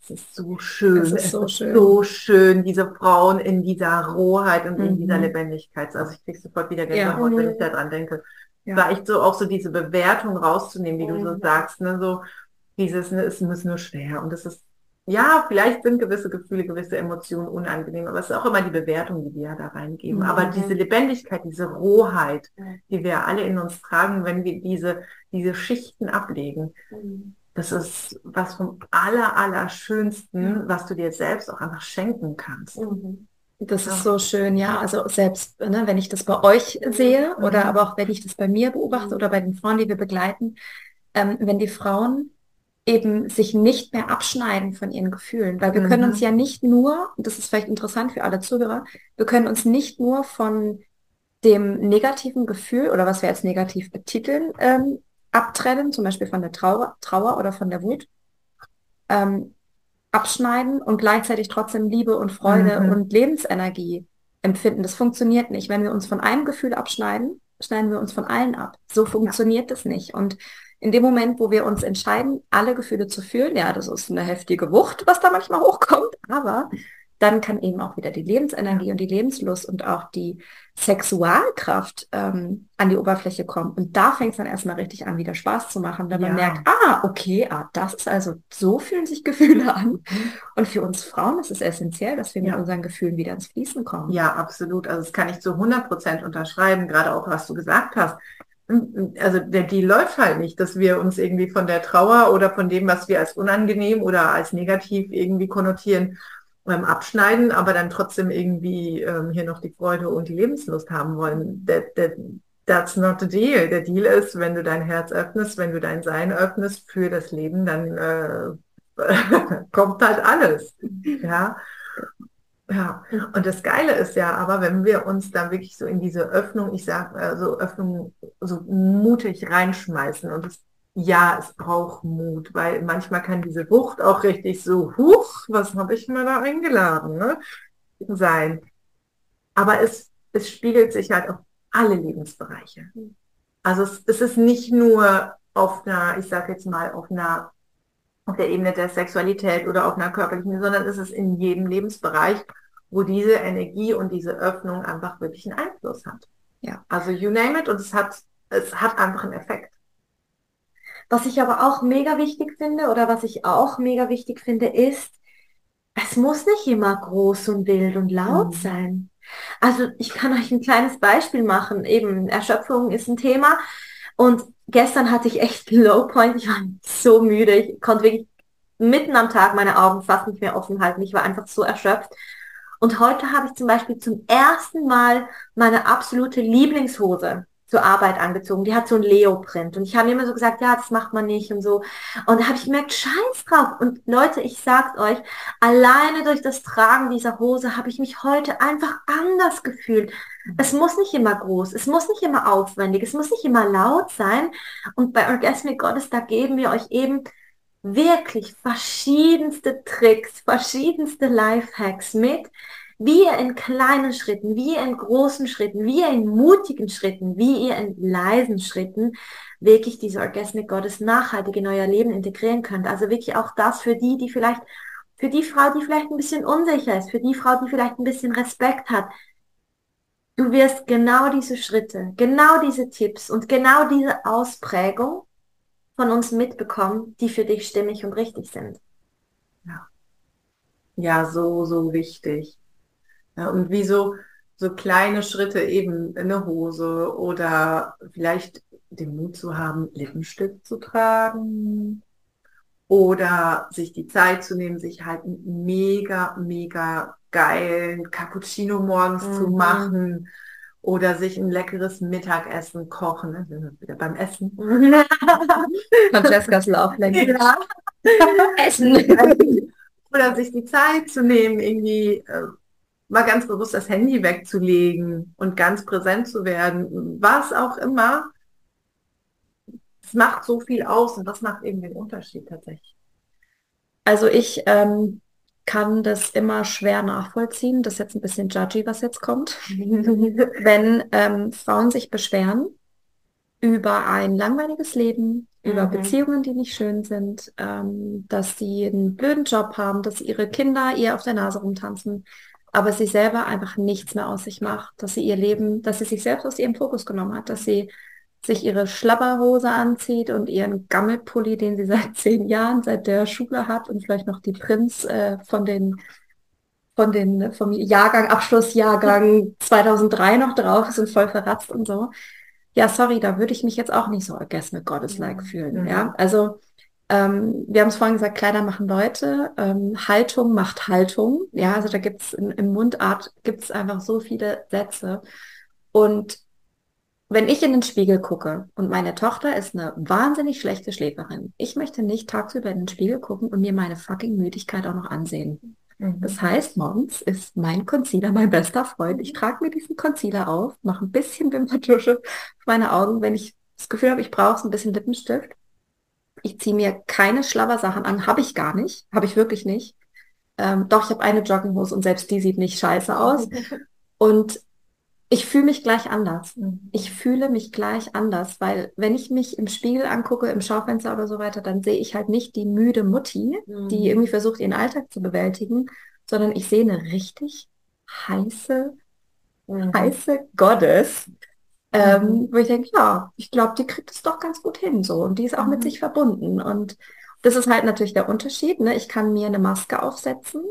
es ist so schön. Es ist so, es schön. so schön, diese Frauen in dieser Rohheit und mhm. in dieser mhm. Lebendigkeit. Also ich kriege sofort wieder Gänsehaut, ja. wenn ich daran denke. Ja. War echt so auch so diese Bewertung rauszunehmen, wie mhm. du so mhm. sagst, ne, so dieses, ne, es ist nur schwer und es ist ja, vielleicht sind gewisse Gefühle, gewisse Emotionen unangenehm, aber es ist auch immer die Bewertung, die wir da reingeben. Mhm. Aber diese Lebendigkeit, diese Rohheit, die wir alle in uns tragen, wenn wir diese, diese Schichten ablegen, mhm. Das ist was vom aller, aller schönsten, was du dir selbst auch einfach schenken kannst. Mhm. Das ist so schön, ja. Also selbst, ne, wenn ich das bei euch sehe mhm. oder aber auch wenn ich das bei mir beobachte oder bei den Frauen, die wir begleiten, ähm, wenn die Frauen eben sich nicht mehr abschneiden von ihren Gefühlen, weil wir mhm. können uns ja nicht nur, und das ist vielleicht interessant für alle Zuhörer, wir können uns nicht nur von dem negativen Gefühl oder was wir als negativ betiteln, ähm, abtrennen, zum Beispiel von der Trauer, Trauer oder von der Wut, ähm, abschneiden und gleichzeitig trotzdem Liebe und Freude mhm. und Lebensenergie empfinden. Das funktioniert nicht. Wenn wir uns von einem Gefühl abschneiden, schneiden wir uns von allen ab. So funktioniert ja. nicht. Und in dem Moment, wo wir uns entscheiden, alle Gefühle zu fühlen, ja, das ist eine heftige Wucht, was da manchmal hochkommt, aber dann kann eben auch wieder die Lebensenergie und die Lebenslust und auch die Sexualkraft ähm, an die Oberfläche kommen. Und da fängt es dann erstmal richtig an, wieder Spaß zu machen, wenn ja. man merkt, ah, okay, ah, das ist also, so fühlen sich Gefühle an. Mhm. Und für uns Frauen ist es essentiell, dass wir ja. mit unseren Gefühlen wieder ins Fließen kommen. Ja, absolut. Also das kann ich zu 100 Prozent unterschreiben, gerade auch, was du gesagt hast. Also der Deal läuft halt nicht, dass wir uns irgendwie von der Trauer oder von dem, was wir als unangenehm oder als negativ irgendwie konnotieren, beim Abschneiden, aber dann trotzdem irgendwie ähm, hier noch die Freude und die Lebenslust haben wollen. That, that, that's not the deal. Der Deal ist, wenn du dein Herz öffnest, wenn du dein Sein öffnest für das Leben, dann äh, kommt halt alles. Ja. Ja, und das Geile ist ja aber, wenn wir uns da wirklich so in diese Öffnung, ich sag, also Öffnung so mutig reinschmeißen und es ja, es braucht Mut, weil manchmal kann diese Wucht auch richtig so, huch, was habe ich mir da eingeladen, ne, sein. Aber es, es spiegelt sich halt auf alle Lebensbereiche. Also es, es ist nicht nur auf einer, ich sage jetzt mal, auf einer, auf der Ebene der Sexualität oder auf einer körperlichen, sondern es ist in jedem Lebensbereich, wo diese Energie und diese Öffnung einfach wirklich einen Einfluss hat. Ja. Also you name it und es hat, es hat einfach einen Effekt. Was ich aber auch mega wichtig finde oder was ich auch mega wichtig finde, ist, es muss nicht immer groß und wild und laut mhm. sein. Also ich kann euch ein kleines Beispiel machen. Eben Erschöpfung ist ein Thema. Und gestern hatte ich echt Low Point. Ich war so müde. Ich konnte wirklich mitten am Tag meine Augen fast nicht mehr offen halten. Ich war einfach so erschöpft. Und heute habe ich zum Beispiel zum ersten Mal meine absolute Lieblingshose zur Arbeit angezogen. Die hat so ein Leoprint. Und ich habe immer so gesagt, ja, das macht man nicht und so. Und da habe ich gemerkt, scheiß drauf. Und Leute, ich sag's euch, alleine durch das Tragen dieser Hose habe ich mich heute einfach anders gefühlt. Es muss nicht immer groß, es muss nicht immer aufwendig, es muss nicht immer laut sein. Und bei Orgasmic Goddess, da geben wir euch eben wirklich verschiedenste Tricks, verschiedenste Lifehacks mit, wie ihr in kleinen Schritten, wie ihr in großen Schritten, wie ihr in mutigen Schritten, wie ihr in leisen Schritten wirklich diese Orgasmic Goddess nachhaltig in euer Leben integrieren könnt. Also wirklich auch das für die, die vielleicht, für die Frau, die vielleicht ein bisschen unsicher ist, für die Frau, die vielleicht ein bisschen Respekt hat. Du wirst genau diese Schritte, genau diese Tipps und genau diese Ausprägung von uns mitbekommen, die für dich stimmig und richtig sind. Ja, ja so, so wichtig. Ja, und wie so, so kleine Schritte eben eine Hose oder vielleicht den Mut zu haben, Lippenstift zu tragen oder sich die Zeit zu nehmen, sich halt einen mega, mega geilen Cappuccino morgens mhm. zu machen oder sich ein leckeres Mittagessen kochen. Ne? sind wir wieder beim Essen. Francescas Lauflänge. Ja. Essen. Oder sich die Zeit zu nehmen, irgendwie äh, mal ganz bewusst das Handy wegzulegen und ganz präsent zu werden, was auch immer, es macht so viel aus und das macht eben den Unterschied tatsächlich. Also ich ähm, kann das immer schwer nachvollziehen. Das ist jetzt ein bisschen judgy, was jetzt kommt. Wenn ähm, Frauen sich beschweren über ein langweiliges Leben, über mhm. Beziehungen, die nicht schön sind, ähm, dass sie einen blöden Job haben, dass ihre Kinder ihr auf der Nase rumtanzen, aber sie selber einfach nichts mehr aus sich macht, dass sie ihr Leben, dass sie sich selbst aus ihrem Fokus genommen hat, dass sie sich ihre Schlabberhose anzieht und ihren Gammelpulli, den sie seit zehn Jahren, seit der Schule hat und vielleicht noch die Prinz äh, von den von den vom Jahrgang Abschlussjahrgang 2003 noch drauf ist und voll verratzt und so. Ja, sorry, da würde ich mich jetzt auch nicht so Orgasmic Goddess-like fühlen. Mhm. Ja, also ähm, wir haben es vorhin gesagt, Kleider machen Leute, ähm, Haltung macht Haltung. Ja, also da gibt es im Mundart gibt es einfach so viele Sätze. Und wenn ich in den Spiegel gucke und meine Tochter ist eine wahnsinnig schlechte Schläferin, ich möchte nicht tagsüber in den Spiegel gucken und mir meine fucking Müdigkeit auch noch ansehen. Mhm. Das heißt, morgens ist mein Concealer mein bester Freund. Ich trage mir diesen Concealer auf, mache ein bisschen Wimpertusche auf meine Augen, wenn ich das Gefühl habe, ich brauche ein bisschen Lippenstift ich ziehe mir keine Schlabbersachen an, habe ich gar nicht, habe ich wirklich nicht. Ähm, doch, ich habe eine Jogginghose und selbst die sieht nicht scheiße aus. Und ich fühle mich gleich anders. Mhm. Ich fühle mich gleich anders, weil wenn ich mich im Spiegel angucke, im Schaufenster oder so weiter, dann sehe ich halt nicht die müde Mutti, mhm. die irgendwie versucht, ihren Alltag zu bewältigen, sondern ich sehe eine richtig heiße, mhm. heiße Goddess, ähm, mhm. wo ich denke, ja, ich glaube, die kriegt es doch ganz gut hin so und die ist auch mhm. mit sich verbunden und das ist halt natürlich der Unterschied. Ne? Ich kann mir eine Maske aufsetzen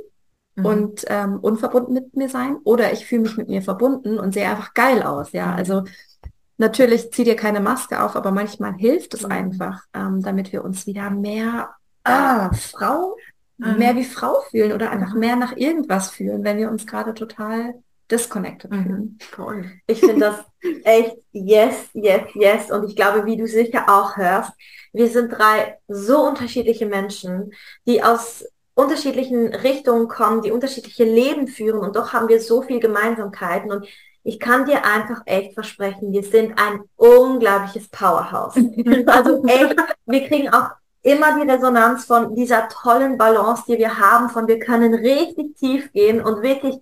mhm. und ähm, unverbunden mit mir sein oder ich fühle mich mit mir verbunden und sehe einfach geil aus. Ja, mhm. also natürlich zieh dir keine Maske auf, aber manchmal hilft es mhm. einfach, ähm, damit wir uns wieder mehr ah, Frau, mehr wie Frau fühlen oder einfach mehr nach irgendwas fühlen, wenn wir uns gerade total disconnected fühlen. Cool. Ich finde das echt yes, yes, yes. Und ich glaube, wie du sicher auch hörst, wir sind drei so unterschiedliche Menschen, die aus unterschiedlichen Richtungen kommen, die unterschiedliche Leben führen und doch haben wir so viel Gemeinsamkeiten und ich kann dir einfach echt versprechen, wir sind ein unglaubliches Powerhouse. also echt, wir kriegen auch immer die Resonanz von dieser tollen Balance, die wir haben, von wir können richtig tief gehen und wirklich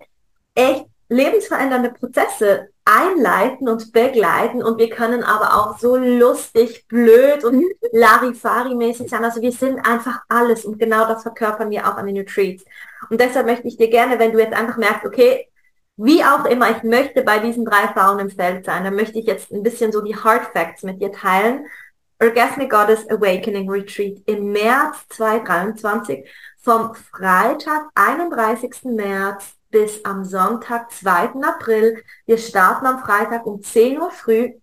echt lebensverändernde Prozesse einleiten und begleiten und wir können aber auch so lustig, blöd und Larifari-mäßig sein. Also wir sind einfach alles und genau das verkörpern wir auch an den Retreats. Und deshalb möchte ich dir gerne, wenn du jetzt einfach merkst, okay, wie auch immer, ich möchte bei diesen drei Frauen im Feld sein, dann möchte ich jetzt ein bisschen so die Hard Facts mit dir teilen. Orgasmic Goddess Awakening Retreat im März 2023 vom Freitag, 31. März bis am Sonntag, 2. April. Wir starten am Freitag um 10 Uhr früh,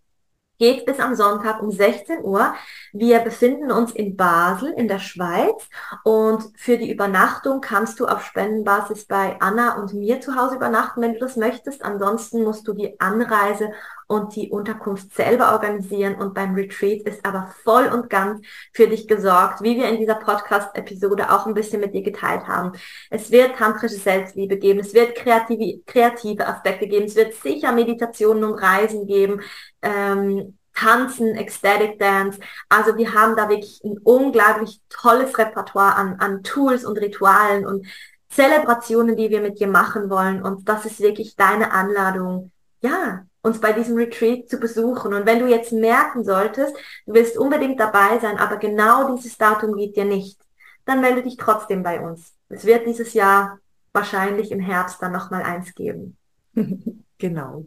geht bis am Sonntag um 16 Uhr. Wir befinden uns in Basel in der Schweiz und für die Übernachtung kannst du auf Spendenbasis bei Anna und mir zu Hause übernachten, wenn du das möchtest. Ansonsten musst du die Anreise und die Unterkunft selber organisieren und beim Retreat ist aber voll und ganz für dich gesorgt, wie wir in dieser Podcast-Episode auch ein bisschen mit dir geteilt haben. Es wird tantrische Selbstliebe geben, es wird kreative, kreative Aspekte geben, es wird sicher Meditationen und Reisen geben, ähm, Tanzen, Ecstatic Dance. Also wir haben da wirklich ein unglaublich tolles Repertoire an, an Tools und Ritualen und Zelebrationen, die wir mit dir machen wollen. Und das ist wirklich deine Anladung, ja, uns bei diesem Retreat zu besuchen. Und wenn du jetzt merken solltest, du willst unbedingt dabei sein, aber genau dieses Datum geht dir nicht, dann melde dich trotzdem bei uns. Es wird dieses Jahr wahrscheinlich im Herbst dann nochmal eins geben. genau.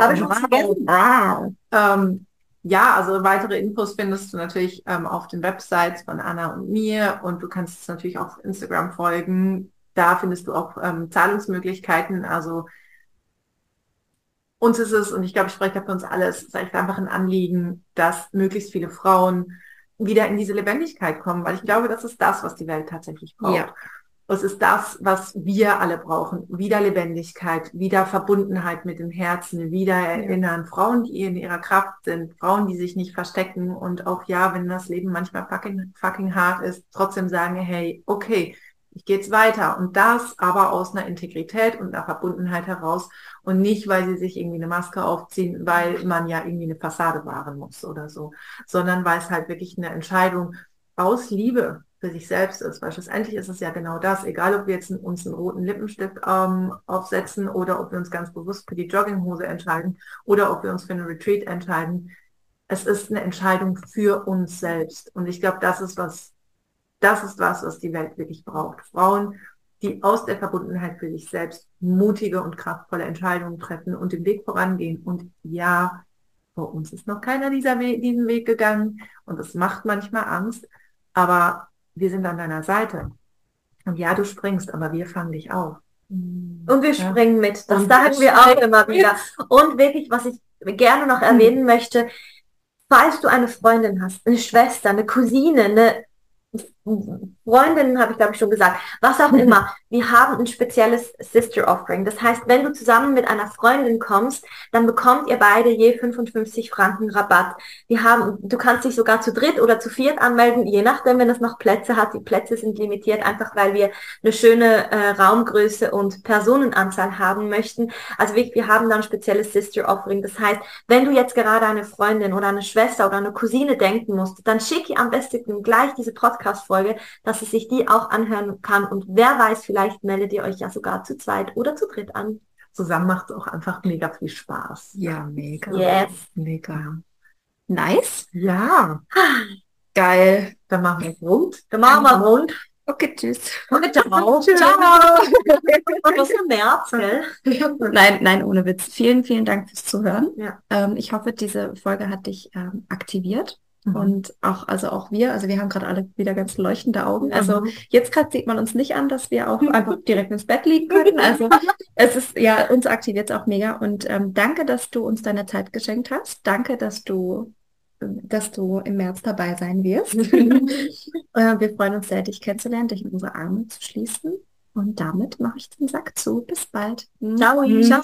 Habe ich schon vergessen? Ähm, ja, also weitere Infos findest du natürlich ähm, auf den Websites von Anna und mir und du kannst es natürlich auch auf Instagram folgen. Da findest du auch ähm, Zahlungsmöglichkeiten. Also uns ist es, und ich glaube, ich spreche da für uns alle, es ist einfach ein Anliegen, dass möglichst viele Frauen wieder in diese Lebendigkeit kommen, weil ich glaube, das ist das, was die Welt tatsächlich braucht. Ja. Es ist das, was wir alle brauchen. Wieder Lebendigkeit, wieder Verbundenheit mit dem Herzen, wieder erinnern. Frauen, die in ihrer Kraft sind, Frauen, die sich nicht verstecken und auch ja, wenn das Leben manchmal fucking, fucking hart ist, trotzdem sagen, hey, okay, ich gehe jetzt weiter. Und das aber aus einer Integrität und einer Verbundenheit heraus und nicht, weil sie sich irgendwie eine Maske aufziehen, weil man ja irgendwie eine Fassade wahren muss oder so, sondern weil es halt wirklich eine Entscheidung aus Liebe für sich selbst ist. Weil schlussendlich ist es ja genau das, egal ob wir jetzt uns einen roten Lippenstift ähm, aufsetzen oder ob wir uns ganz bewusst für die Jogginghose entscheiden oder ob wir uns für einen Retreat entscheiden. Es ist eine Entscheidung für uns selbst. Und ich glaube, das ist was, das ist was, was die Welt wirklich braucht. Frauen, die aus der Verbundenheit für sich selbst mutige und kraftvolle Entscheidungen treffen und den Weg vorangehen. Und ja, vor uns ist noch keiner dieser We diesen Weg gegangen und es macht manchmal Angst, aber wir sind an deiner Seite. Und ja, du springst, aber wir fangen dich auf. Mm. Und wir ja. springen mit. Das und sagen wir auch immer wieder. Und wirklich, was ich gerne noch erwähnen mhm. möchte, falls du eine Freundin hast, eine Schwester, eine Cousine, eine Freundinnen habe ich glaube ich schon gesagt, was auch immer. Wir haben ein spezielles Sister Offering. Das heißt, wenn du zusammen mit einer Freundin kommst, dann bekommt ihr beide je 55 Franken Rabatt. Wir haben, du kannst dich sogar zu dritt oder zu viert anmelden, je nachdem, wenn es noch Plätze hat. Die Plätze sind limitiert, einfach weil wir eine schöne äh, Raumgröße und Personenanzahl haben möchten. Also wir, wir haben dann ein spezielles Sister Offering. Das heißt, wenn du jetzt gerade eine Freundin oder eine Schwester oder eine Cousine denken musst, dann schicke am besten gleich diese Podcast-Folge dass sie sich die auch anhören kann. Und wer weiß, vielleicht meldet ihr euch ja sogar zu zweit oder zu dritt an. Zusammen macht es auch einfach mega viel Spaß. Ja, mega. Yes. Mega. Nice. Ja. Geil. Dann machen wir rund. Dann machen wir rund. Okay, tschüss. Okay, ciao. ciao. Und das ist März, gell? Nein, nein, ohne Witz. Vielen, vielen Dank fürs Zuhören. Ja. Ähm, ich hoffe, diese Folge hat dich ähm, aktiviert. Mhm. Und auch, also auch wir, also wir haben gerade alle wieder ganz leuchtende Augen. Also mhm. jetzt gerade sieht man uns nicht an, dass wir auch einfach direkt ins Bett liegen können. Also es ist, ja, uns aktiviert es auch mega. Und ähm, danke, dass du uns deine Zeit geschenkt hast. Danke, dass du dass du im März dabei sein wirst. äh, wir freuen uns sehr, dich kennenzulernen, dich in unsere Arme zu schließen. Und damit mache ich den Sack zu. Bis bald. Ciao. Ciao.